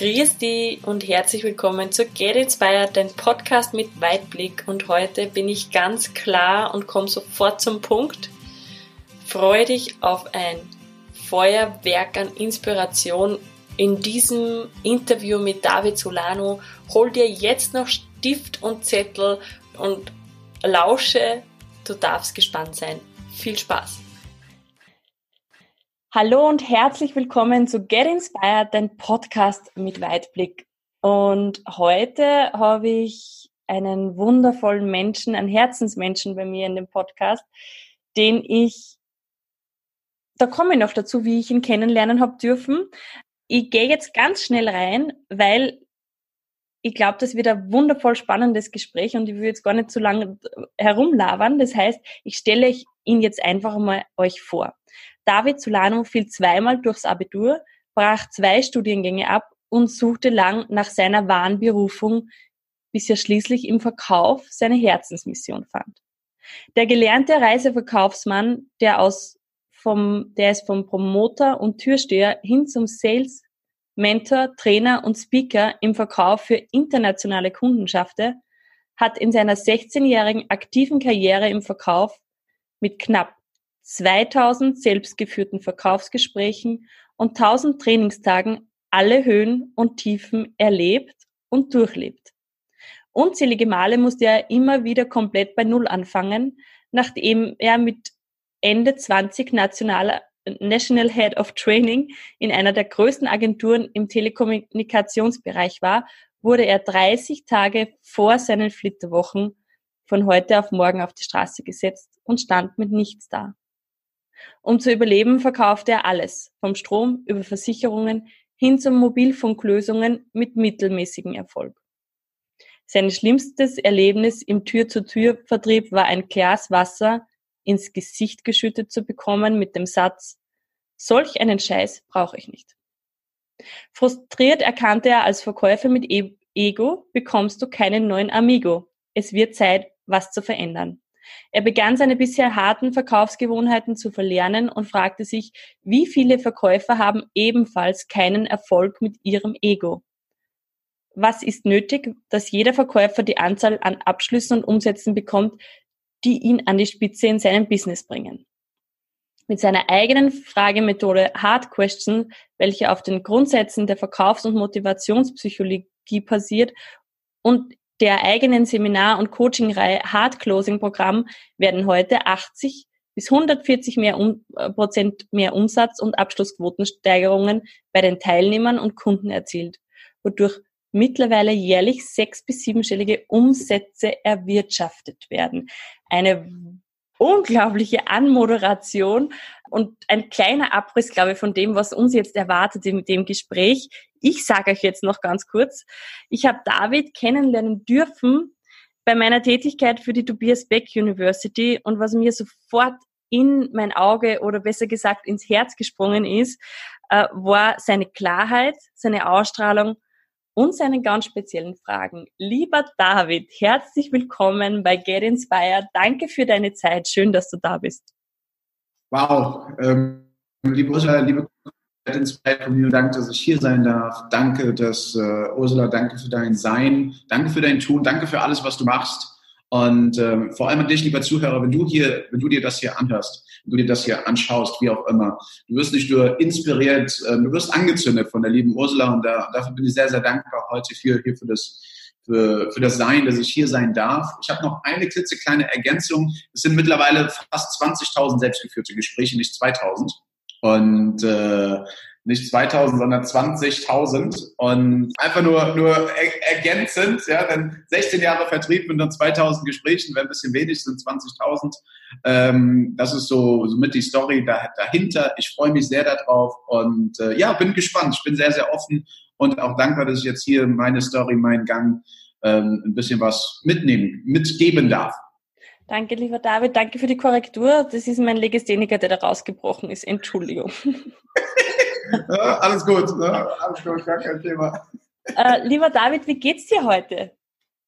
Grüß dich und herzlich willkommen zu Get Inspired, dein Podcast mit Weitblick. Und heute bin ich ganz klar und komme sofort zum Punkt. Freue dich auf ein Feuerwerk an Inspiration in diesem Interview mit David Solano. Hol dir jetzt noch Stift und Zettel und lausche. Du darfst gespannt sein. Viel Spaß! Hallo und herzlich willkommen zu Get Inspired, dein Podcast mit Weitblick. Und heute habe ich einen wundervollen Menschen, einen Herzensmenschen bei mir in dem Podcast, den ich, da komme ich noch dazu, wie ich ihn kennenlernen habe dürfen. Ich gehe jetzt ganz schnell rein, weil ich glaube, das wird ein wundervoll spannendes Gespräch und ich will jetzt gar nicht zu lange herumlabern. Das heißt, ich stelle ihn jetzt einfach mal euch vor. David Solano fiel zweimal durchs Abitur, brach zwei Studiengänge ab und suchte lang nach seiner wahren Berufung, bis er schließlich im Verkauf seine Herzensmission fand. Der gelernte Reiseverkaufsmann, der aus vom, der ist vom Promoter und Türsteher hin zum Sales, Mentor, Trainer und Speaker im Verkauf für internationale Kunden schaffte, hat in seiner 16-jährigen aktiven Karriere im Verkauf mit knapp 2000 selbstgeführten Verkaufsgesprächen und 1000 Trainingstagen alle Höhen und Tiefen erlebt und durchlebt. Unzählige Male musste er immer wieder komplett bei Null anfangen, nachdem er mit Ende 20 nationaler National Head of Training in einer der größten Agenturen im Telekommunikationsbereich war, wurde er 30 Tage vor seinen Flitterwochen von heute auf morgen auf die Straße gesetzt und stand mit nichts da. Um zu überleben, verkaufte er alles, vom Strom über Versicherungen hin zu Mobilfunklösungen mit mittelmäßigem Erfolg. Sein schlimmstes Erlebnis im Tür-zu-Tür-Vertrieb war ein Glas Wasser ins Gesicht geschüttet zu bekommen mit dem Satz, solch einen Scheiß brauche ich nicht. Frustriert erkannte er als Verkäufer mit e Ego, bekommst du keinen neuen Amigo. Es wird Zeit, was zu verändern. Er begann seine bisher harten Verkaufsgewohnheiten zu verlernen und fragte sich, wie viele Verkäufer haben ebenfalls keinen Erfolg mit ihrem Ego? Was ist nötig, dass jeder Verkäufer die Anzahl an Abschlüssen und Umsätzen bekommt, die ihn an die Spitze in seinem Business bringen? Mit seiner eigenen Fragemethode Hard Question, welche auf den Grundsätzen der Verkaufs- und Motivationspsychologie basiert und der eigenen Seminar- und Coachingreihe Hard Closing Programm werden heute 80 bis 140 mehr um, äh, Prozent mehr Umsatz und Abschlussquotensteigerungen bei den Teilnehmern und Kunden erzielt, wodurch mittlerweile jährlich sechs- bis siebenstellige Umsätze erwirtschaftet werden. Eine unglaubliche Anmoderation und ein kleiner Abriss, glaube ich, von dem, was uns jetzt erwartet in dem Gespräch. Ich sage euch jetzt noch ganz kurz, ich habe David kennenlernen dürfen bei meiner Tätigkeit für die Tobias Beck University und was mir sofort in mein Auge oder besser gesagt ins Herz gesprungen ist, äh, war seine Klarheit, seine Ausstrahlung und seinen ganz speziellen Fragen. Lieber David, herzlich willkommen bei Get Inspired. Danke für deine Zeit. Schön, dass du da bist. Wow. Ähm, liebe Ursula, liebe Get Inspired Community, danke, dass ich hier sein darf. Danke, dass äh, Ursula, danke für dein Sein. Danke für dein Tun. Danke für alles, was du machst. Und ähm, vor allem an dich, lieber Zuhörer, wenn du hier, wenn du dir das hier anhörst, wenn du dir das hier anschaust, wie auch immer, du wirst nicht nur inspiriert, äh, du wirst angezündet von der lieben Ursula und da, dafür bin ich sehr, sehr dankbar heute für, hier für das, für, für das Sein, dass ich hier sein darf. Ich habe noch eine klitzekleine Ergänzung. Es sind mittlerweile fast 20.000 selbstgeführte Gespräche, nicht 2.000. Und äh, nicht 2000, sondern 20.000 und einfach nur, nur er ergänzend, ja, denn 16 Jahre Vertrieb mit nur 2000 Gesprächen, wenn ein bisschen wenig sind, 20.000. Ähm, das ist so, so mit die Story da, dahinter. Ich freue mich sehr darauf und äh, ja, bin gespannt. Ich bin sehr, sehr offen und auch dankbar, dass ich jetzt hier meine Story, meinen Gang ähm, ein bisschen was mitnehmen, mitgeben darf. Danke, lieber David. Danke für die Korrektur. Das ist mein Legastheniker, der da rausgebrochen ist. Entschuldigung. ja, alles gut, ne? alles gut, gar kein Thema. Äh, lieber David, wie geht's dir heute?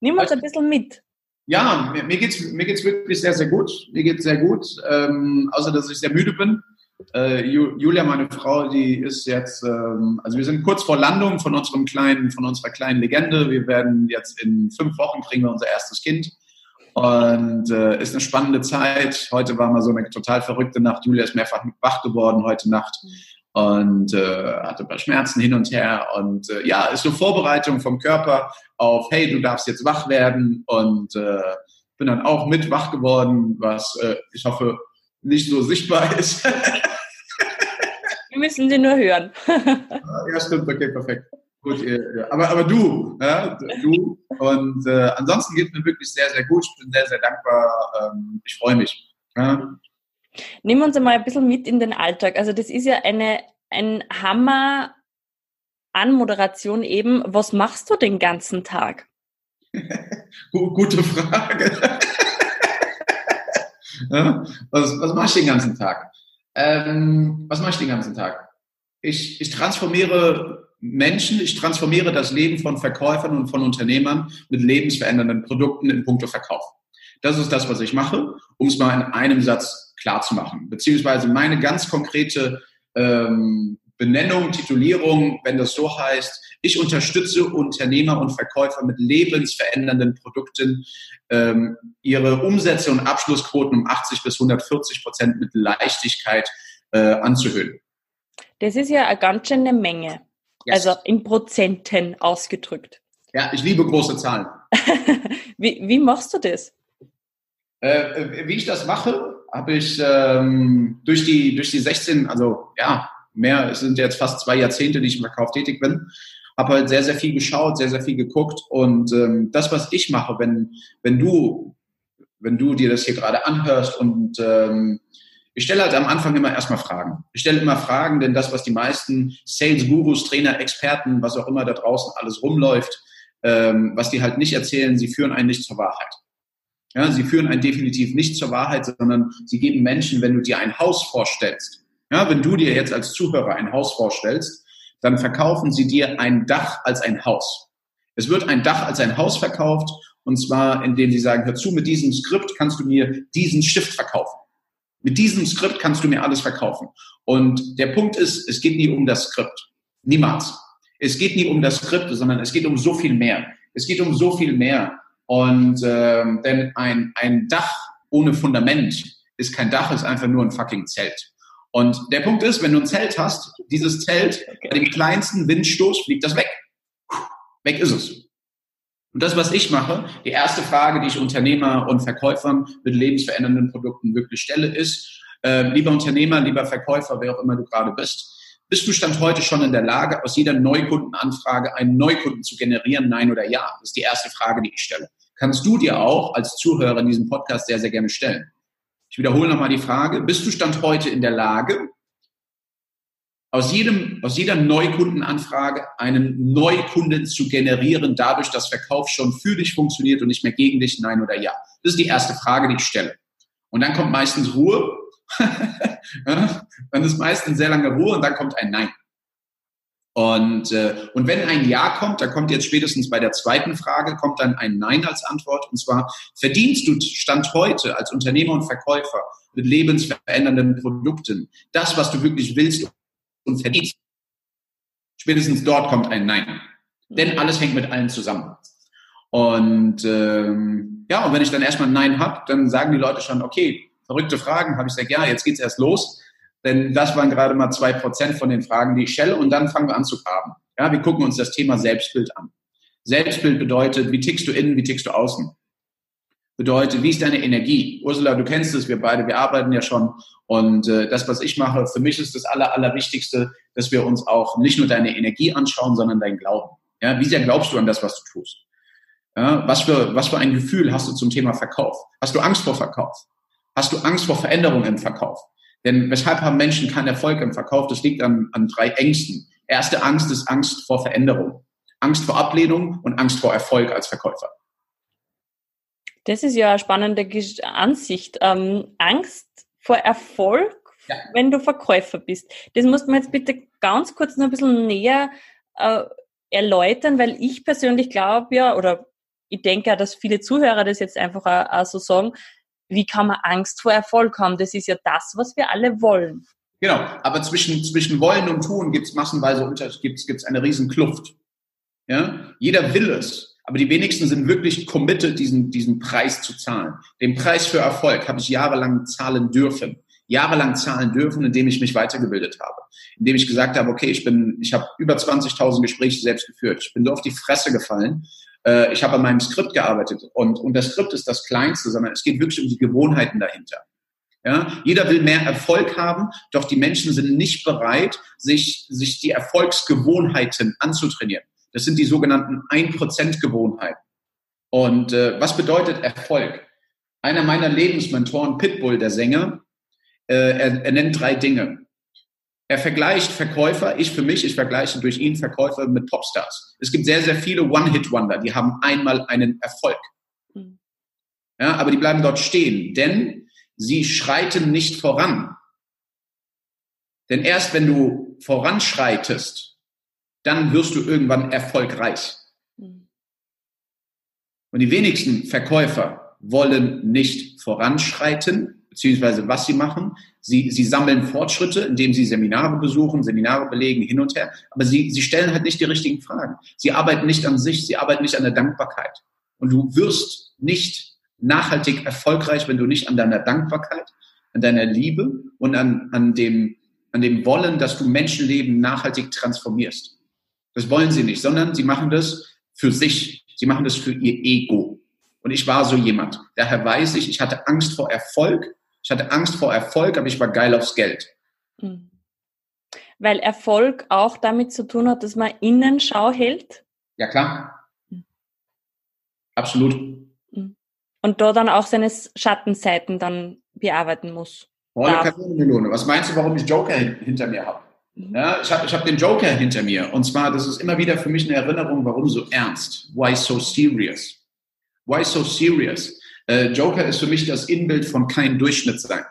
Nimm uns ein bisschen mit. Ja, mir, mir geht's mir geht's wirklich sehr, sehr gut. Mir geht's sehr gut, ähm, außer dass ich sehr müde bin. Äh, Julia, meine Frau, die ist jetzt, ähm, also wir sind kurz vor Landung von unserem kleinen, von unserer kleinen Legende. Wir werden jetzt in fünf Wochen kriegen wir unser erstes Kind. Und äh, ist eine spannende Zeit. Heute war mal so eine total verrückte Nacht. Julia ist mehrfach wach geworden heute Nacht und äh, hatte ein paar Schmerzen hin und her. Und äh, ja, ist eine Vorbereitung vom Körper auf, hey, du darfst jetzt wach werden. Und äh, bin dann auch mit wach geworden, was äh, ich hoffe nicht so sichtbar ist. Wir müssen sie nur hören. ja, stimmt, okay, perfekt. Gut, aber, aber du, ja, du. Und äh, ansonsten geht es mir wirklich sehr, sehr gut. Ich bin sehr, sehr dankbar. Ähm, ich freue mich. Ja. Nimm uns einmal ein bisschen mit in den Alltag. Also das ist ja eine, ein Hammer Anmoderation eben. Was machst du den ganzen Tag? Gute Frage. was, was mache ich den ganzen Tag? Ähm, was mache ich den ganzen Tag? Ich, ich transformiere Menschen, ich transformiere das Leben von Verkäufern und von Unternehmern mit lebensverändernden Produkten in puncto Verkauf. Das ist das, was ich mache, um es mal in einem Satz klar zu machen. Beziehungsweise meine ganz konkrete ähm, Benennung, Titulierung, wenn das so heißt, ich unterstütze Unternehmer und Verkäufer mit lebensverändernden Produkten, ähm, ihre Umsätze und Abschlussquoten um 80 bis 140 Prozent mit Leichtigkeit äh, anzuhöhen. Das ist ja eine ganz schöne Menge. Yes. Also in Prozenten ausgedrückt. Ja, ich liebe große Zahlen. wie, wie machst du das? Äh, wie ich das mache, habe ich ähm, durch, die, durch die 16, also ja, mehr, es sind jetzt fast zwei Jahrzehnte, die ich im Verkauf tätig bin, habe halt sehr, sehr viel geschaut, sehr, sehr viel geguckt und ähm, das, was ich mache, wenn, wenn du, wenn du dir das hier gerade anhörst und ähm, ich stelle halt am Anfang immer erstmal Fragen. Ich stelle immer Fragen, denn das, was die meisten Sales-Gurus, Trainer, Experten, was auch immer da draußen alles rumläuft, ähm, was die halt nicht erzählen, sie führen einen nicht zur Wahrheit. Ja, sie führen einen definitiv nicht zur Wahrheit, sondern sie geben Menschen, wenn du dir ein Haus vorstellst, ja, wenn du dir jetzt als Zuhörer ein Haus vorstellst, dann verkaufen sie dir ein Dach als ein Haus. Es wird ein Dach als ein Haus verkauft und zwar, indem sie sagen, hör zu, mit diesem Skript kannst du mir diesen Stift verkaufen. Mit diesem Skript kannst du mir alles verkaufen. Und der Punkt ist, es geht nie um das Skript. Niemals. Es geht nie um das Skript, sondern es geht um so viel mehr. Es geht um so viel mehr. Und ähm, denn ein, ein Dach ohne Fundament ist kein Dach, ist einfach nur ein fucking Zelt. Und der Punkt ist, wenn du ein Zelt hast, dieses Zelt, okay. bei dem kleinsten Windstoß fliegt das weg. Weg ist es. Und das, was ich mache, die erste Frage, die ich Unternehmer und Verkäufern mit lebensverändernden Produkten wirklich stelle, ist, äh, lieber Unternehmer, lieber Verkäufer, wer auch immer du gerade bist, bist du Stand heute schon in der Lage, aus jeder Neukundenanfrage einen Neukunden zu generieren, nein oder ja? Das ist die erste Frage, die ich stelle. Kannst du dir auch als Zuhörer in diesem Podcast sehr, sehr gerne stellen. Ich wiederhole nochmal die Frage, bist du Stand heute in der Lage, aus, jedem, aus jeder Neukundenanfrage einen Neukunden zu generieren, dadurch, dass Verkauf schon für dich funktioniert und nicht mehr gegen dich, nein oder ja? Das ist die erste Frage, die ich stelle. Und dann kommt meistens Ruhe. dann ist meistens sehr lange Ruhe und dann kommt ein Nein. Und, äh, und wenn ein Ja kommt, da kommt jetzt spätestens bei der zweiten Frage, kommt dann ein Nein als Antwort. Und zwar, verdienst du Stand heute als Unternehmer und Verkäufer mit lebensverändernden Produkten das, was du wirklich willst und verdienst? Spätestens dort kommt ein Nein. Denn alles hängt mit allen zusammen. Und ähm, ja, und wenn ich dann erstmal ein Nein habe, dann sagen die Leute schon, okay, verrückte Fragen, habe ich gesagt, ja, jetzt geht's erst los. Denn das waren gerade mal zwei Prozent von den Fragen, die ich stelle. Und dann fangen wir an zu graben. Ja, wir gucken uns das Thema Selbstbild an. Selbstbild bedeutet, wie tickst du innen, wie tickst du außen? Bedeutet, wie ist deine Energie? Ursula, du kennst es, wir beide, wir arbeiten ja schon. Und äh, das, was ich mache, für mich ist das Aller, Allerwichtigste, dass wir uns auch nicht nur deine Energie anschauen, sondern dein Glauben. Ja, wie sehr glaubst du an das, was du tust? Ja, was, für, was für ein Gefühl hast du zum Thema Verkauf? Hast du Angst vor Verkauf? Hast du Angst vor Veränderungen im Verkauf? Denn weshalb haben Menschen keinen Erfolg im Verkauf? Das liegt an, an drei Ängsten. Erste Angst ist Angst vor Veränderung, Angst vor Ablehnung und Angst vor Erfolg als Verkäufer. Das ist ja eine spannende Ansicht. Ähm, Angst vor Erfolg, ja. wenn du Verkäufer bist. Das musst du mir jetzt bitte ganz kurz noch ein bisschen näher äh, erläutern, weil ich persönlich glaube ja, oder ich denke ja, dass viele Zuhörer das jetzt einfach auch, auch so sagen, wie kann man Angst vor Erfolg haben? Das ist ja das, was wir alle wollen. Genau, aber zwischen, zwischen Wollen und Tun gibt es massenweise unter, gibt's, gibt's eine riesen Kluft. Ja? Jeder will es, aber die wenigsten sind wirklich committed, diesen, diesen Preis zu zahlen. Den Preis für Erfolg habe ich jahrelang zahlen dürfen. Jahrelang zahlen dürfen, indem ich mich weitergebildet habe. Indem ich gesagt habe, okay, ich ich habe über 20.000 Gespräche selbst geführt. Ich bin so auf die Fresse gefallen. Äh, ich habe an meinem Skript gearbeitet. Und, und das Skript ist das Kleinste, sondern es geht wirklich um die Gewohnheiten dahinter. Ja, jeder will mehr Erfolg haben, doch die Menschen sind nicht bereit, sich, sich die Erfolgsgewohnheiten anzutrainieren. Das sind die sogenannten 1%-Gewohnheiten. Und äh, was bedeutet Erfolg? Einer meiner Lebensmentoren, Pitbull, der Sänger, äh, er, er nennt drei Dinge. Er vergleicht Verkäufer, ich für mich, ich vergleiche durch ihn Verkäufer mit Popstars. Es gibt sehr, sehr viele One-Hit-Wonder, die haben einmal einen Erfolg. Mhm. Ja, aber die bleiben dort stehen, denn sie schreiten nicht voran. Denn erst wenn du voranschreitest, dann wirst du irgendwann erfolgreich. Mhm. Und die wenigsten Verkäufer wollen nicht voranschreiten, beziehungsweise was sie machen. Sie, sie sammeln Fortschritte, indem sie Seminare besuchen, Seminare belegen, hin und her. Aber sie, sie stellen halt nicht die richtigen Fragen. Sie arbeiten nicht an sich, sie arbeiten nicht an der Dankbarkeit. Und du wirst nicht nachhaltig erfolgreich, wenn du nicht an deiner Dankbarkeit, an deiner Liebe und an, an, dem, an dem Wollen, dass du Menschenleben nachhaltig transformierst. Das wollen sie nicht, sondern sie machen das für sich. Sie machen das für ihr Ego. Und ich war so jemand. Daher weiß ich, ich hatte Angst vor Erfolg. Ich hatte Angst vor Erfolg, aber ich war geil aufs Geld. Hm. Weil Erfolg auch damit zu tun hat, dass man Innenschau hält? Ja, klar. Hm. Absolut und da dann auch seine Schattenseiten dann bearbeiten muss. Volle Kanonenmelone. Was meinst du, warum ich Joker hinter mir habe? Ja, ich habe ich hab den Joker hinter mir. Und zwar, das ist immer wieder für mich eine Erinnerung, warum so ernst? Why so serious? Why so serious? Äh, Joker ist für mich das Inbild von kein Durchschnitt sein.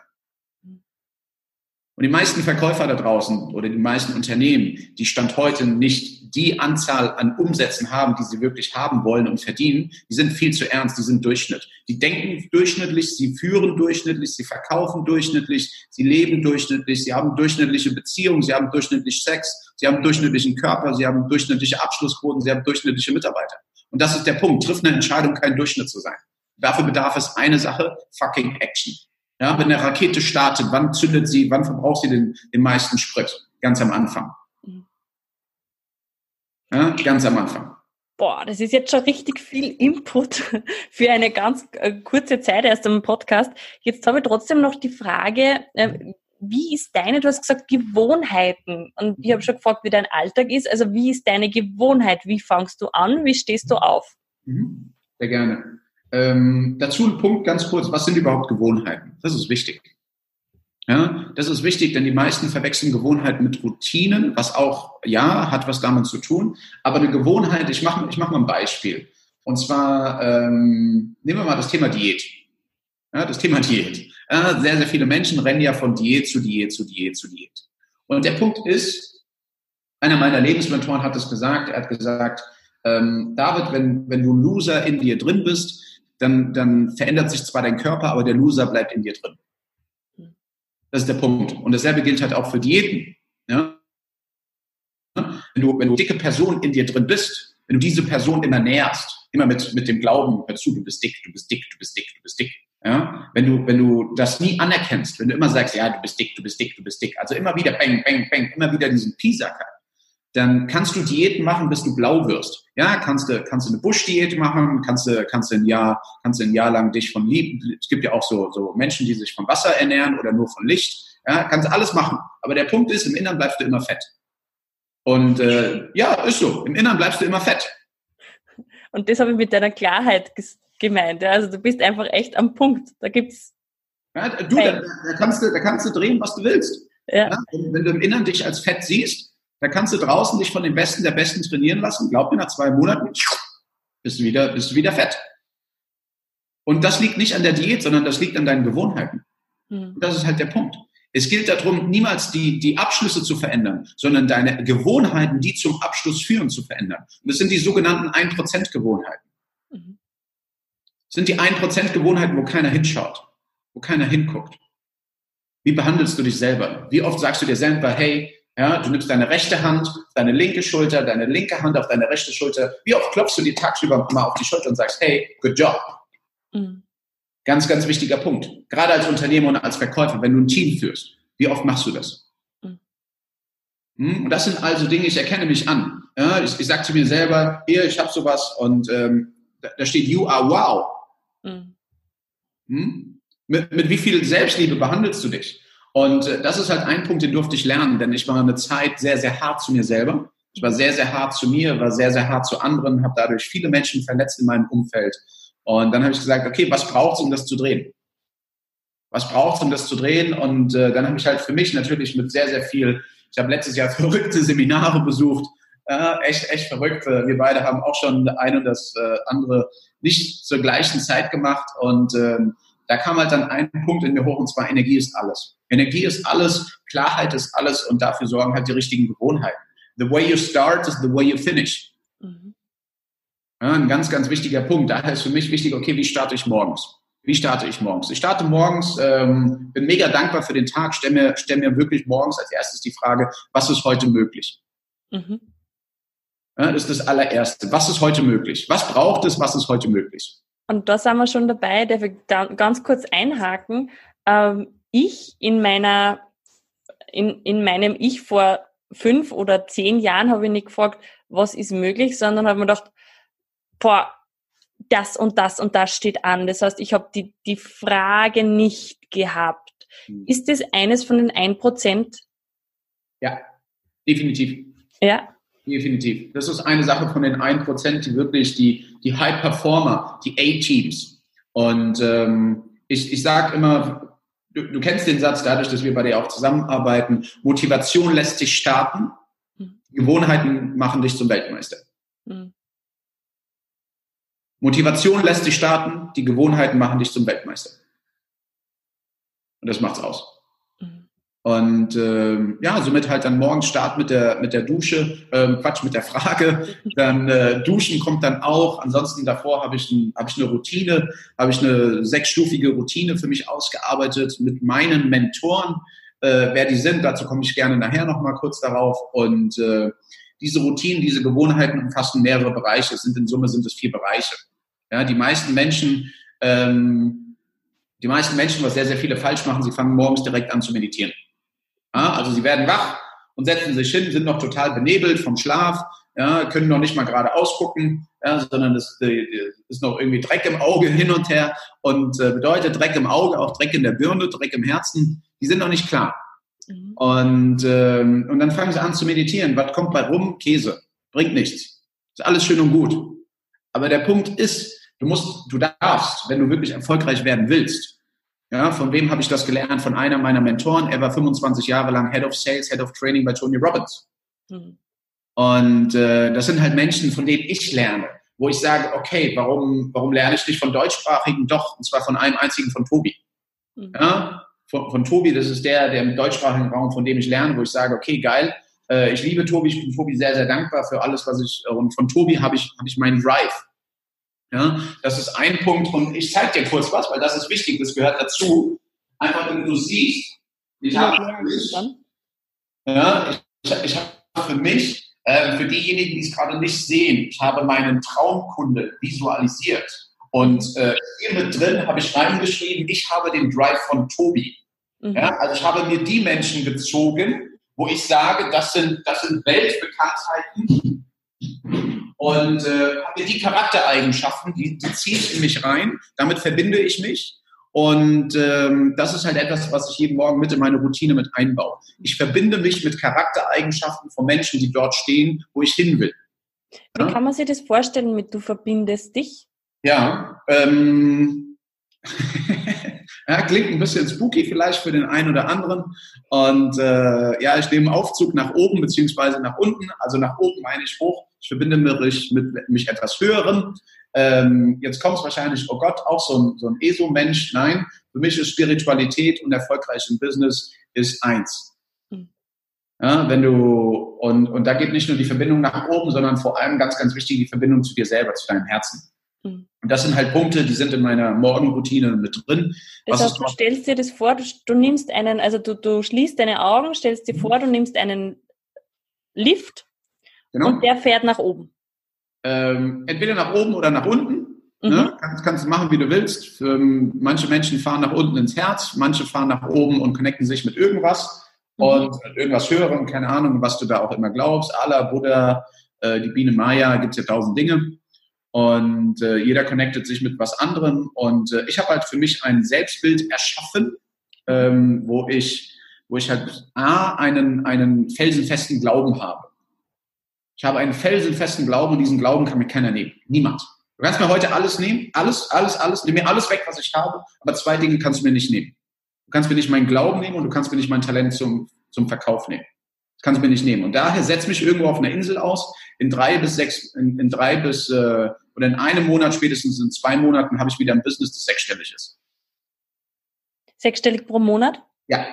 Und die meisten Verkäufer da draußen oder die meisten Unternehmen, die Stand heute nicht die Anzahl an Umsätzen haben, die sie wirklich haben wollen und verdienen, die sind viel zu ernst, die sind Durchschnitt. Die denken durchschnittlich, sie führen durchschnittlich, sie verkaufen durchschnittlich, sie leben durchschnittlich, sie haben durchschnittliche Beziehungen, sie haben durchschnittlich Sex, sie haben durchschnittlichen Körper, sie haben durchschnittliche Abschlussquoten, sie haben durchschnittliche Mitarbeiter. Und das ist der Punkt. Trifft eine Entscheidung, kein Durchschnitt zu sein. Dafür bedarf es eine Sache, fucking Action. Ja, wenn eine Rakete startet, wann zündet sie, wann verbraucht sie den, den meisten Sprit? Ganz am Anfang. Ja, ganz am Anfang. Boah, das ist jetzt schon richtig viel Input für eine ganz äh, kurze Zeit erst am Podcast. Jetzt habe ich trotzdem noch die Frage, äh, wie ist deine, du hast gesagt Gewohnheiten und ich habe schon gefragt, wie dein Alltag ist. Also wie ist deine Gewohnheit? Wie fangst du an? Wie stehst du auf? Mhm. Sehr gerne. Ähm, dazu ein Punkt ganz kurz, was sind überhaupt Gewohnheiten? Das ist wichtig. Ja, das ist wichtig, denn die meisten verwechseln Gewohnheiten mit Routinen, was auch, ja, hat was damit zu tun. Aber eine Gewohnheit, ich mache ich mach mal ein Beispiel. Und zwar, ähm, nehmen wir mal das Thema Diät. Ja, das Thema Diät. Ja, sehr, sehr viele Menschen rennen ja von Diät zu Diät zu Diät zu Diät. Und der Punkt ist, einer meiner Lebensmentoren hat es gesagt, er hat gesagt, ähm, David, wenn, wenn du Loser in dir drin bist, dann, dann verändert sich zwar dein Körper, aber der Loser bleibt in dir drin. Das ist der Punkt. Und dasselbe gilt halt auch für Diäten. Ja? Wenn, du, wenn du dicke Person in dir drin bist, wenn du diese Person immer nährst, immer mit, mit dem Glauben, hör zu, du bist dick, du bist dick, du bist dick, du bist dick. Ja? Wenn, du, wenn du das nie anerkennst, wenn du immer sagst, ja, du bist dick, du bist dick, du bist dick, also immer wieder bang, bang, bang, immer wieder diesen Piesacker, dann kannst du Diäten machen, bis du blau wirst. Ja, kannst du, kannst du eine Busch-Diät machen, kannst du, kannst du ein Jahr, kannst du ein Jahr lang dich von Lieb, es gibt ja auch so, so Menschen, die sich von Wasser ernähren oder nur von Licht. Ja, kannst du alles machen. Aber der Punkt ist, im Innern bleibst du immer fett. Und äh, ja, ist so. Im Innern bleibst du immer fett. Und das habe ich mit deiner Klarheit gemeint. Ja? Also du bist einfach echt am Punkt. Da gibt's. Ja, du, da, da, kannst du, da kannst du drehen, was du willst. Ja. ja wenn, wenn du im Innern dich als fett siehst, da kannst du draußen dich von den Besten der Besten trainieren lassen. Glaub mir, nach zwei Monaten bist du wieder, bist du wieder fett. Und das liegt nicht an der Diät, sondern das liegt an deinen Gewohnheiten. Mhm. Und das ist halt der Punkt. Es gilt darum, niemals die, die Abschlüsse zu verändern, sondern deine Gewohnheiten, die zum Abschluss führen, zu verändern. Und das sind die sogenannten 1%-Gewohnheiten. Mhm. Das sind die 1%-Gewohnheiten, wo keiner hinschaut, wo keiner hinguckt. Wie behandelst du dich selber? Wie oft sagst du dir selber, hey, ja, du nimmst deine rechte Hand, deine linke Schulter, deine linke Hand auf deine rechte Schulter. Wie oft klopfst du dir tagsüber mal auf die Schulter und sagst, hey, good job. Mhm. Ganz, ganz wichtiger Punkt. Gerade als Unternehmer und als Verkäufer, wenn du ein Team führst, wie oft machst du das? Mhm. Hm? Und das sind also Dinge, ich erkenne mich an. Ja, ich, ich sage zu mir selber, hier, ich habe sowas und ähm, da, da, steht, you are wow. Mhm. Hm? Mit, mit wie viel Selbstliebe behandelst du dich? Und äh, das ist halt ein Punkt, den durfte ich lernen, denn ich war eine Zeit sehr, sehr hart zu mir selber. Ich war sehr, sehr hart zu mir, war sehr, sehr hart zu anderen, habe dadurch viele Menschen verletzt in meinem Umfeld. Und dann habe ich gesagt, okay, was braucht es, um das zu drehen? Was braucht es, um das zu drehen? Und äh, dann habe ich halt für mich natürlich mit sehr, sehr viel, ich habe letztes Jahr verrückte Seminare besucht, äh, echt, echt verrückt. Wir beide haben auch schon eine und das äh, andere nicht zur gleichen Zeit gemacht. Und ähm, da kam halt dann ein Punkt in mir hoch, und zwar Energie ist alles. Energie ist alles, Klarheit ist alles und dafür sorgen halt die richtigen Gewohnheiten. The way you start is the way you finish. Mhm. Ja, ein ganz, ganz wichtiger Punkt. Daher ist für mich wichtig, okay, wie starte ich morgens? Wie starte ich morgens? Ich starte morgens, ähm, bin mega dankbar für den Tag, stelle mir, stell mir wirklich morgens als erstes die Frage, was ist heute möglich? Mhm. Ja, das ist das allererste. Was ist heute möglich? Was braucht es? Was ist heute möglich? Und da sind wir schon dabei, darf ich ganz kurz einhaken. Ähm, ich in meiner, in, in meinem Ich vor fünf oder zehn Jahren habe ich nicht gefragt, was ist möglich, sondern habe mir gedacht, boah, das und das und das steht an. Das heißt, ich habe die, die Frage nicht gehabt. Hm. Ist das eines von den ein Prozent? Ja, definitiv. Ja. Definitiv. Das ist eine Sache von den 1%, die wirklich die, die High Performer, die A-Teams. Und ähm, ich, ich sage immer, du, du kennst den Satz dadurch, dass wir bei dir auch zusammenarbeiten, Motivation lässt sich starten, mhm. Gewohnheiten machen dich zum Weltmeister. Mhm. Motivation lässt dich starten, die Gewohnheiten machen dich zum Weltmeister. Und das macht's aus. Und ähm, ja, somit halt dann morgens Start mit der mit der Dusche, ähm, Quatsch mit der Frage, dann äh, Duschen kommt dann auch. Ansonsten davor habe ich ein, hab ich eine Routine, habe ich eine sechsstufige Routine für mich ausgearbeitet mit meinen Mentoren, äh, wer die sind. Dazu komme ich gerne nachher noch mal kurz darauf. Und äh, diese Routinen, diese Gewohnheiten umfassen mehrere Bereiche. Es sind in Summe sind es vier Bereiche. Ja, die meisten Menschen ähm, die meisten Menschen, was sehr, sehr viele falsch machen, sie fangen morgens direkt an zu meditieren. Ja, also sie werden wach und setzen sich hin, sind noch total benebelt vom Schlaf, ja, können noch nicht mal gerade ausgucken, ja, sondern es ist noch irgendwie Dreck im Auge hin und her und äh, bedeutet Dreck im Auge, auch Dreck in der Birne, Dreck im Herzen, die sind noch nicht klar. Mhm. Und, ähm, und dann fangen sie an zu meditieren. Was kommt bei rum? Käse. Bringt nichts. Ist alles schön und gut. Aber der Punkt ist, du musst, du darfst, wenn du wirklich erfolgreich werden willst, ja, von wem habe ich das gelernt? Von einer meiner Mentoren. Er war 25 Jahre lang Head of Sales, Head of Training bei Tony Robbins. Mhm. Und äh, das sind halt Menschen, von denen ich lerne, wo ich sage, okay, warum, warum lerne ich nicht von deutschsprachigen? Doch, und zwar von einem einzigen, von Tobi. Mhm. Ja, von, von Tobi, das ist der, der im deutschsprachigen Raum, von dem ich lerne, wo ich sage, okay, geil, äh, ich liebe Tobi, ich bin Tobi sehr, sehr dankbar für alles, was ich, und von Tobi habe ich, hab ich meinen Drive. Ja, das ist ein Punkt und ich zeige dir kurz was, weil das ist wichtig, das gehört dazu. Einfach, wenn du siehst, ich habe für mich, ja, ich, ich habe für mich, äh, für diejenigen, die es gerade nicht sehen, ich habe meinen Traumkunde visualisiert. Und äh, hier mit drin habe ich reingeschrieben, ich habe den Drive von Tobi. Mhm. Ja, also ich habe mir die Menschen gezogen, wo ich sage, das sind, das sind Weltbekanntheiten, und äh, habe die Charaktereigenschaften, die, die ziehe ich in mich rein, damit verbinde ich mich. Und ähm, das ist halt etwas, was ich jeden Morgen mit in meine Routine mit einbaue. Ich verbinde mich mit Charaktereigenschaften von Menschen, die dort stehen, wo ich hin will. Wie ja? kann man sich das vorstellen mit du verbindest dich? Ja, ähm, ja, klingt ein bisschen spooky vielleicht für den einen oder anderen. Und äh, ja, ich nehme Aufzug nach oben beziehungsweise nach unten. Also nach oben meine ich hoch ich verbinde mich mit mich etwas Höherem. Ähm, jetzt kommt es wahrscheinlich, oh Gott, auch so ein, so ein ESO-Mensch. Nein, für mich ist Spiritualität und erfolgreich im Business ist eins. Hm. Ja, wenn du, und, und da geht nicht nur die Verbindung nach oben, sondern vor allem ganz, ganz wichtig die Verbindung zu dir selber, zu deinem Herzen. Mhm. Und das sind halt Punkte, die sind in meiner Morgenroutine mit drin. Das heißt, du stellst dir das vor, du, du nimmst einen, also du, du schließt deine Augen, stellst dir mhm. vor, du nimmst einen Lift genau. und der fährt nach oben. Ähm, entweder nach oben oder nach unten. Ne? Mhm. Ne? Kannst, kannst du machen, wie du willst. Ähm, manche Menschen fahren nach unten ins Herz, manche fahren nach oben und connecten sich mit irgendwas mhm. und mit irgendwas hören, keine Ahnung, was du da auch immer glaubst. Allah, Buddha, äh, die Biene Maya, gibt es ja tausend Dinge. Und äh, jeder connectet sich mit was anderem. Und äh, ich habe halt für mich ein Selbstbild erschaffen, ähm, wo ich, wo ich halt A, einen, einen felsenfesten Glauben habe. Ich habe einen felsenfesten Glauben und diesen Glauben kann mir keiner nehmen. Niemand. Du kannst mir heute alles nehmen, alles, alles, alles, nimm mir alles weg, was ich habe, aber zwei Dinge kannst du mir nicht nehmen. Du kannst mir nicht meinen Glauben nehmen und du kannst mir nicht mein Talent zum, zum Verkauf nehmen. Das kannst du mir nicht nehmen. Und daher setz mich irgendwo auf einer Insel aus. In drei bis sechs, in, in drei bis äh, oder in einem Monat, spätestens in zwei Monaten, habe ich wieder ein Business, das sechsstellig ist. Sechsstellig pro Monat? Ja.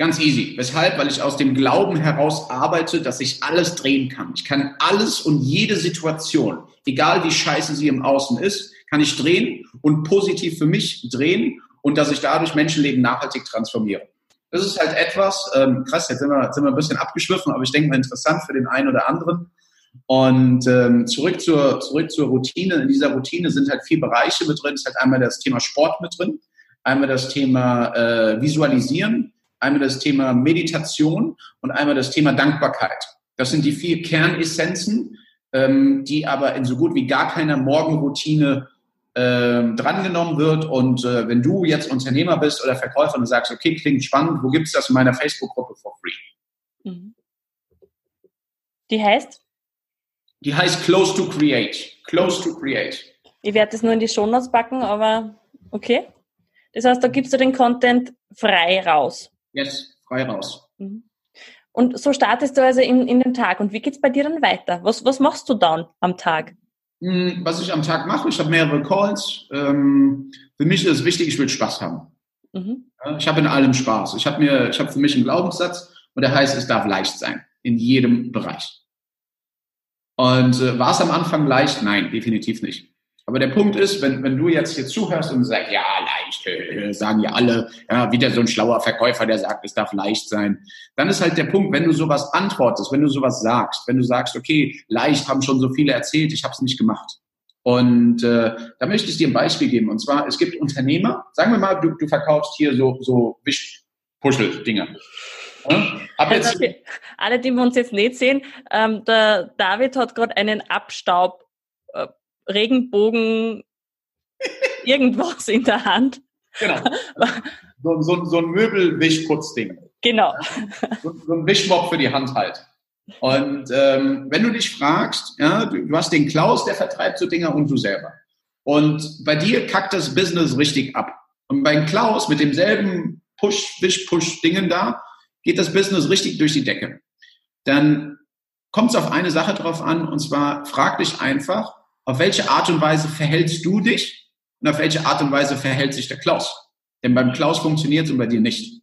Ganz easy. Weshalb? Weil ich aus dem Glauben heraus arbeite, dass ich alles drehen kann. Ich kann alles und jede Situation, egal wie scheiße sie im Außen ist, kann ich drehen und positiv für mich drehen und dass ich dadurch Menschenleben nachhaltig transformiere. Das ist halt etwas, ähm, krass, jetzt sind wir, sind wir ein bisschen abgeschwiffen, aber ich denke mal interessant für den einen oder anderen. Und ähm, zurück, zur, zurück zur Routine. In dieser Routine sind halt vier Bereiche mit drin. Es ist halt einmal das Thema Sport mit drin, einmal das Thema äh, Visualisieren, einmal das Thema Meditation und einmal das Thema Dankbarkeit. Das sind die vier Kernessenzen, ähm, die aber in so gut wie gar keiner Morgenroutine ähm, drangenommen wird. Und äh, wenn du jetzt Unternehmer bist oder Verkäufer und sagst, okay, klingt spannend, wo gibt es das in meiner Facebook-Gruppe for free? Mhm. Die heißt? Die heißt Close to Create. Close to Create. Ich werde das nur in die Shownotes packen, aber okay. Das heißt, da gibst du den Content frei raus. Yes, frei raus. Mhm. Und so startest du also in, in den Tag. Und wie geht's bei dir dann weiter? Was, was machst du dann am Tag? Hm, was ich am Tag mache, ich habe mehrere Calls. Ähm, für mich ist es wichtig, ich will Spaß haben. Mhm. Ich habe in allem Spaß. Ich habe mir, ich habe für mich einen Glaubenssatz und der heißt, es darf leicht sein in jedem Bereich. Und äh, war es am Anfang leicht? Nein, definitiv nicht. Aber der Punkt ist, wenn, wenn du jetzt hier zuhörst und sagst, ja, leicht, äh, sagen ja alle, ja, wieder so ein schlauer Verkäufer, der sagt, es darf leicht sein, dann ist halt der Punkt, wenn du sowas antwortest, wenn du sowas sagst, wenn du sagst, okay, leicht haben schon so viele erzählt, ich habe es nicht gemacht. Und äh, da möchte ich dir ein Beispiel geben. Und zwar, es gibt Unternehmer, sagen wir mal, du, du verkaufst hier so, so Wischpuschel-Dinger. Ja? Also, alle, die wir uns jetzt nicht sehen, ähm, der David hat gerade einen Abstaub äh, Regenbogen irgendwas in der Hand. Genau. So, so, so ein Möbelwischputzding. Genau. So, so ein Wischmopp für die Hand halt. Und ähm, wenn du dich fragst, ja, du, du hast den Klaus, der vertreibt so Dinger und du selber. Und bei dir kackt das Business richtig ab. Und beim Klaus mit demselben Push, Wisch, Push-Dingen da, geht das Business richtig durch die Decke. Dann kommt es auf eine Sache drauf an, und zwar frag dich einfach, auf welche Art und Weise verhältst du dich und auf welche Art und Weise verhält sich der Klaus? Denn beim Klaus funktioniert es und bei dir nicht.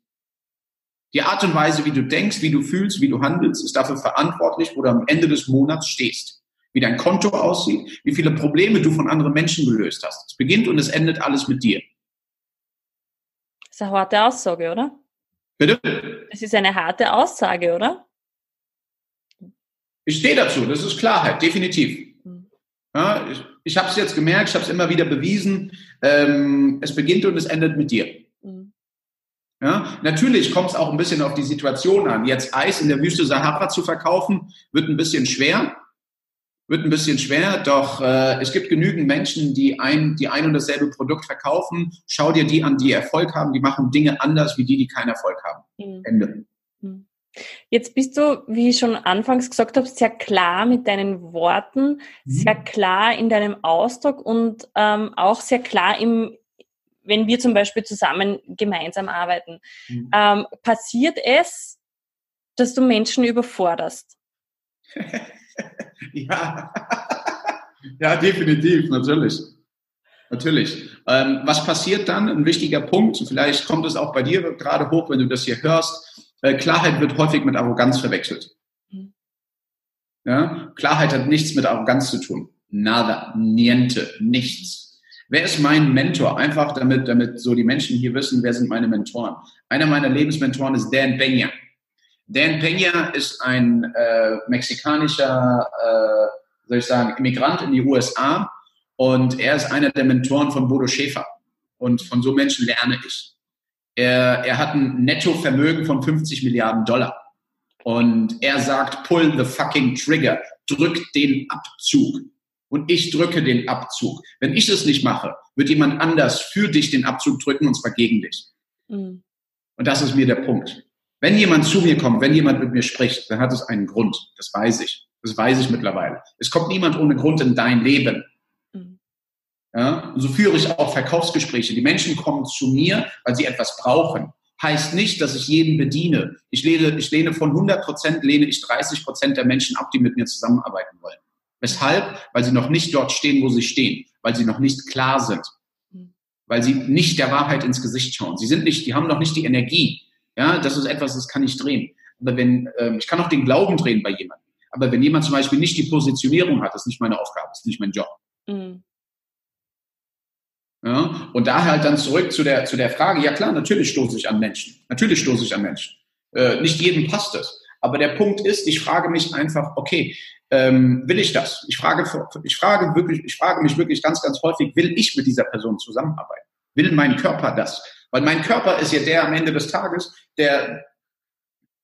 Die Art und Weise, wie du denkst, wie du fühlst, wie du handelst, ist dafür verantwortlich, wo du am Ende des Monats stehst. Wie dein Konto aussieht, wie viele Probleme du von anderen Menschen gelöst hast. Es beginnt und es endet alles mit dir. Das ist eine harte Aussage, oder? Bitte? Es ist eine harte Aussage, oder? Ich stehe dazu, das ist Klarheit, definitiv. Ja, ich ich habe es jetzt gemerkt, ich habe es immer wieder bewiesen. Ähm, es beginnt und es endet mit dir. Mhm. Ja, natürlich kommt es auch ein bisschen auf die Situation an. Jetzt Eis in der Wüste Sahara zu verkaufen, wird ein bisschen schwer. Wird ein bisschen schwer, doch äh, es gibt genügend Menschen, die ein, die ein und dasselbe Produkt verkaufen. Schau dir die an, die Erfolg haben. Die machen Dinge anders wie die, die keinen Erfolg haben. Mhm. Ende. Mhm. Jetzt bist du, wie ich schon anfangs gesagt habe, sehr klar mit deinen Worten, mhm. sehr klar in deinem Ausdruck und ähm, auch sehr klar im, wenn wir zum Beispiel zusammen gemeinsam arbeiten. Mhm. Ähm, passiert es, dass du Menschen überforderst? ja. ja, definitiv, natürlich. Natürlich. Ähm, was passiert dann? Ein wichtiger Punkt, vielleicht kommt es auch bei dir gerade hoch, wenn du das hier hörst. Äh, Klarheit wird häufig mit Arroganz verwechselt. Mhm. Ja? Klarheit hat nichts mit Arroganz zu tun. Nada, niente, nichts. Wer ist mein Mentor? Einfach damit, damit so die Menschen hier wissen, wer sind meine Mentoren. Einer meiner Lebensmentoren ist Dan Peña. Dan Peña ist ein äh, mexikanischer, äh, soll ich sagen, Immigrant in die USA und er ist einer der Mentoren von Bodo Schäfer. Und von so Menschen lerne ich. Er, er hat ein Nettovermögen von 50 Milliarden Dollar. Und er sagt, pull the fucking trigger, drück den Abzug. Und ich drücke den Abzug. Wenn ich es nicht mache, wird jemand anders für dich den Abzug drücken und zwar gegen dich. Mhm. Und das ist mir der Punkt. Wenn jemand zu mir kommt, wenn jemand mit mir spricht, dann hat es einen Grund. Das weiß ich. Das weiß ich mittlerweile. Es kommt niemand ohne Grund in dein Leben. Ja, so führe ich auch Verkaufsgespräche. Die Menschen kommen zu mir, weil sie etwas brauchen. Heißt nicht, dass ich jeden bediene. Ich lehne, ich lehne von 100 Prozent, lehne ich 30 Prozent der Menschen ab, die mit mir zusammenarbeiten wollen. Weshalb? Weil sie noch nicht dort stehen, wo sie stehen. Weil sie noch nicht klar sind. Weil sie nicht der Wahrheit ins Gesicht schauen. Sie sind nicht, die haben noch nicht die Energie. Ja, das ist etwas, das kann ich drehen. Aber wenn, ähm, ich kann auch den Glauben drehen bei jemandem. Aber wenn jemand zum Beispiel nicht die Positionierung hat, das ist nicht meine Aufgabe, das ist nicht mein Job. Mhm. Ja, und daher halt dann zurück zu der, zu der Frage, ja klar, natürlich stoße ich an Menschen. Natürlich stoße ich an Menschen. Äh, nicht jedem passt es. Aber der Punkt ist, ich frage mich einfach, okay, ähm, will ich das? Ich frage, ich frage wirklich, ich frage mich wirklich ganz, ganz häufig, will ich mit dieser Person zusammenarbeiten? Will mein Körper das? Weil mein Körper ist ja der am Ende des Tages, der,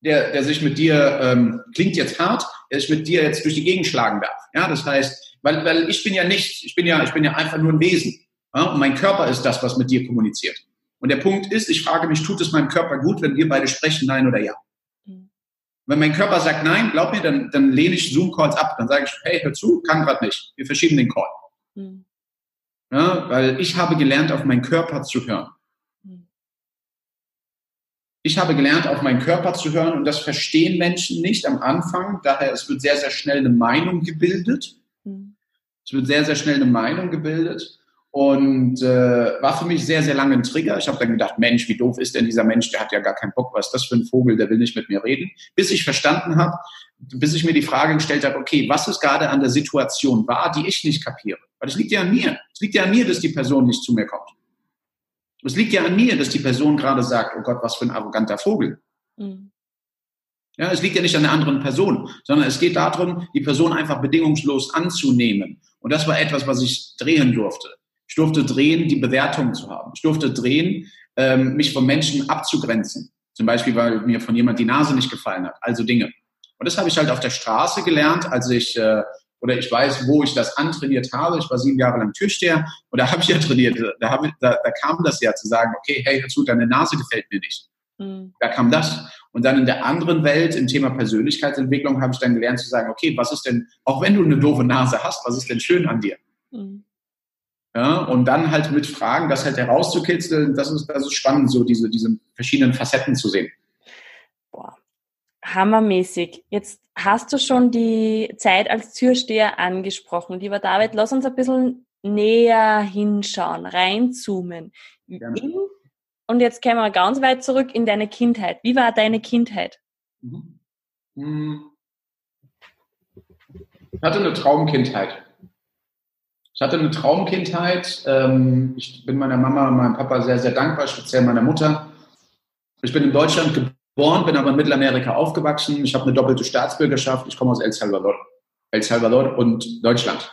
der, der sich mit dir, ähm, klingt jetzt hart, der sich mit dir jetzt durch die Gegend schlagen darf. Ja, das heißt, weil, weil ich bin ja nichts, ich bin ja, ich bin ja einfach nur ein Wesen. Und mein Körper ist das, was mit dir kommuniziert. Und der Punkt ist, ich frage mich, tut es meinem Körper gut, wenn wir beide sprechen, nein oder ja? Mhm. Wenn mein Körper sagt nein, glaub mir, dann, dann lehne ich Zoom-Calls ab. Dann sage ich, hey, hör zu, kann gerade nicht. Wir verschieben den Call. Mhm. Ja, weil ich habe gelernt, auf meinen Körper zu hören. Mhm. Ich habe gelernt, auf meinen Körper zu hören und das verstehen Menschen nicht am Anfang. Daher, es wird sehr, sehr schnell eine Meinung gebildet. Mhm. Es wird sehr, sehr schnell eine Meinung gebildet. Und äh, war für mich sehr, sehr lange ein Trigger. Ich habe dann gedacht, Mensch, wie doof ist denn dieser Mensch? Der hat ja gar keinen Bock. Was ist das für ein Vogel? Der will nicht mit mir reden. Bis ich verstanden habe, bis ich mir die Frage gestellt habe, okay, was ist gerade an der Situation wahr, die ich nicht kapiere? Weil es liegt ja an mir. Es liegt ja an mir, dass die Person nicht zu mir kommt. Es liegt ja an mir, dass die Person gerade sagt, oh Gott, was für ein arroganter Vogel. Mhm. Ja, es liegt ja nicht an der anderen Person, sondern es geht darum, die Person einfach bedingungslos anzunehmen. Und das war etwas, was ich drehen durfte. Ich durfte drehen, die Bewertung zu haben. Ich durfte drehen, ähm, mich von Menschen abzugrenzen. Zum Beispiel, weil mir von jemand die Nase nicht gefallen hat. Also Dinge. Und das habe ich halt auf der Straße gelernt, als ich, äh, oder ich weiß, wo ich das antrainiert habe. Ich war sieben Jahre lang Türsteher und da habe ich ja trainiert. Da, hab ich, da, da kam das ja zu sagen, okay, hey, hör zu, deine Nase gefällt mir nicht. Mhm. Da kam das. Und dann in der anderen Welt, im Thema Persönlichkeitsentwicklung, habe ich dann gelernt zu sagen, okay, was ist denn, auch wenn du eine doofe Nase hast, was ist denn schön an dir? Mhm. Ja, und dann halt mit Fragen, das halt herauszukitzeln, das ist, das ist spannend, so diese, diese verschiedenen Facetten zu sehen. Boah, hammermäßig. Jetzt hast du schon die Zeit als Türsteher angesprochen. Lieber David, lass uns ein bisschen näher hinschauen, reinzoomen. In, und jetzt kommen wir ganz weit zurück in deine Kindheit. Wie war deine Kindheit? Mhm. Hm. Ich hatte eine Traumkindheit. Ich hatte eine Traumkindheit. Ähm, ich bin meiner Mama und meinem Papa sehr, sehr dankbar, speziell meiner Mutter. Ich bin in Deutschland geboren, bin aber in Mittelamerika aufgewachsen. Ich habe eine doppelte Staatsbürgerschaft. Ich komme aus El Salvador. El Salvador und Deutschland.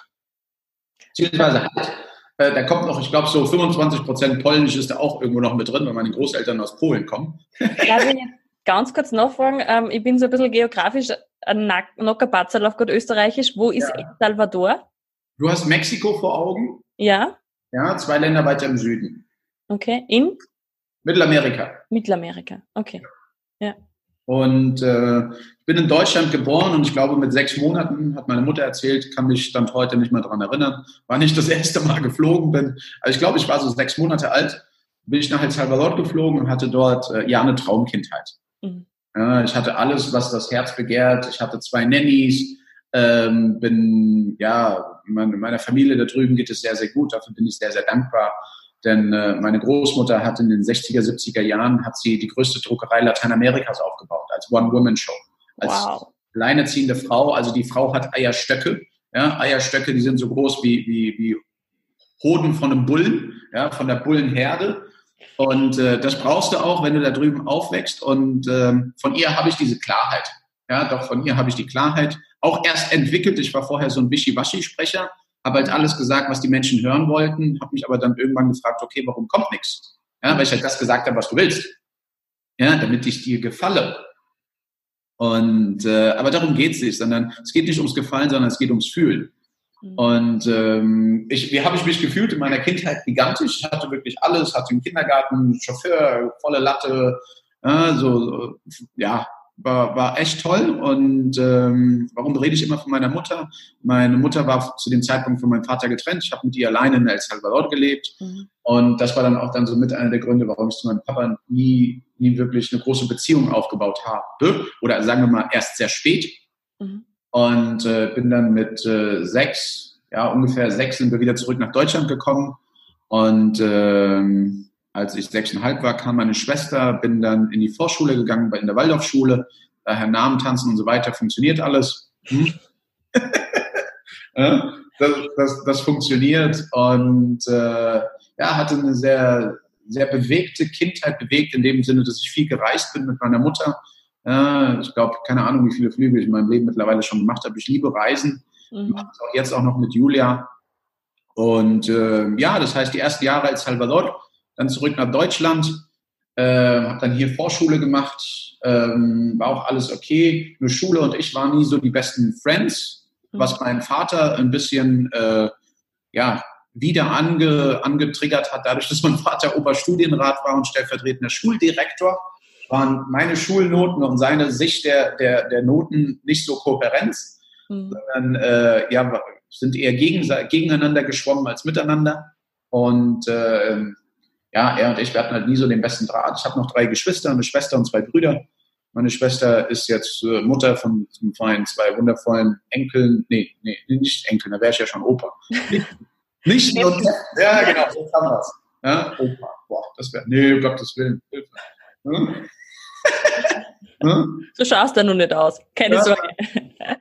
Beziehungsweise halt, äh, da kommt noch, ich glaube, so 25 Prozent Polnisch ist da auch irgendwo noch mit drin, weil meine Großeltern aus Polen kommen. Darf ich ganz kurz nachfragen? Ähm, ich bin so ein bisschen geografisch ein Nockerbatzel auf gut Österreichisch. Wo ist ja. El Salvador? Du hast Mexiko vor Augen? Ja. Ja, zwei Länder weiter im Süden. Okay, in? Mittelamerika. Mittelamerika, okay. Ja. Und äh, ich bin in Deutschland geboren und ich glaube, mit sechs Monaten hat meine Mutter erzählt, kann mich dann heute nicht mehr daran erinnern, war nicht das erste Mal geflogen bin. Also ich glaube, ich war so sechs Monate alt, bin ich nach El Salvador geflogen und hatte dort äh, ja eine Traumkindheit. Mhm. Ja, ich hatte alles, was das Herz begehrt. Ich hatte zwei Nannies, ähm, bin, ja, meine, meiner Familie da drüben geht es sehr, sehr gut. Dafür bin ich sehr, sehr dankbar. Denn äh, meine Großmutter hat in den 60er, 70er Jahren hat sie die größte Druckerei Lateinamerikas aufgebaut, als One-Woman-Show. Als, wow. alleinerziehende Frau, also die Frau hat Eierstöcke. Ja, Eierstöcke, die sind so groß wie, wie, wie Hoden von einem Bullen, ja, von der Bullenherde. Und äh, das brauchst du auch, wenn du da drüben aufwächst. Und ähm, von ihr habe ich diese Klarheit. Ja, doch von ihr habe ich die Klarheit auch erst entwickelt. Ich war vorher so ein Wischiwaschi-Sprecher, habe halt alles gesagt, was die Menschen hören wollten, habe mich aber dann irgendwann gefragt, okay, warum kommt nichts? Ja, weil ich halt das gesagt habe, was du willst. Ja, damit ich dir gefalle. Und äh, aber darum geht es nicht, sondern es geht nicht ums Gefallen, sondern es geht ums Fühlen. Mhm. Und ähm, ich, wie habe ich mich gefühlt in meiner Kindheit gigantisch? Ich hatte wirklich alles, hatte einen Kindergarten, Chauffeur, volle Latte, äh, so, so ja, war, war echt toll. Und ähm, warum rede ich immer von meiner Mutter? Meine Mutter war zu dem Zeitpunkt von meinem Vater getrennt. Ich habe mit ihr alleine in El Salvador gelebt. Mhm. Und das war dann auch dann so mit einer der Gründe, warum ich zu meinem Papa nie, nie wirklich eine große Beziehung aufgebaut habe. Oder sagen wir mal erst sehr spät. Mhm. Und äh, bin dann mit äh, sechs, ja ungefähr sechs sind wir wieder zurück nach Deutschland gekommen. Und ähm, als ich sechseinhalb war, kam meine Schwester, bin dann in die Vorschule gegangen, in der Waldorfschule, daher Namen tanzen und so weiter, funktioniert alles. Hm? das, das, das, funktioniert und äh, ja, hatte eine sehr, sehr bewegte Kindheit, bewegt in dem Sinne, dass ich viel gereist bin mit meiner Mutter. Ich glaube, keine Ahnung, wie viele Flüge ich in meinem Leben mittlerweile schon gemacht habe. Ich liebe Reisen, mhm. mache es auch jetzt auch noch mit Julia. Und äh, ja, das heißt, die ersten Jahre als Salvador dann zurück nach Deutschland, äh, habe dann hier Vorschule gemacht, ähm, war auch alles okay. Nur Schule und ich waren nie so die besten Friends, was mhm. meinen Vater ein bisschen äh, ja, wieder ange, angetriggert hat, dadurch, dass mein Vater Oberstudienrat war und stellvertretender Schuldirektor, waren meine Schulnoten und seine Sicht der, der, der Noten nicht so Kooperenz, mhm. sondern äh, ja, sind eher gegen, gegeneinander geschwommen als miteinander. Und äh, ja, er und ich, wir hatten halt nie so den besten Draht. Ich habe noch drei Geschwister, eine Schwester und zwei Brüder. Meine Schwester ist jetzt äh, Mutter von, von zwei wundervollen Enkeln. Nee, nee, nicht Enkeln, da wäre ich ja schon Opa. nicht nur, ja, genau, so kann das. Ja, Opa, boah, das wäre, nee, um Gottes Willen, Hilfe. Hm? Hm? So schaust du nun nicht aus, keine ja, Sorge.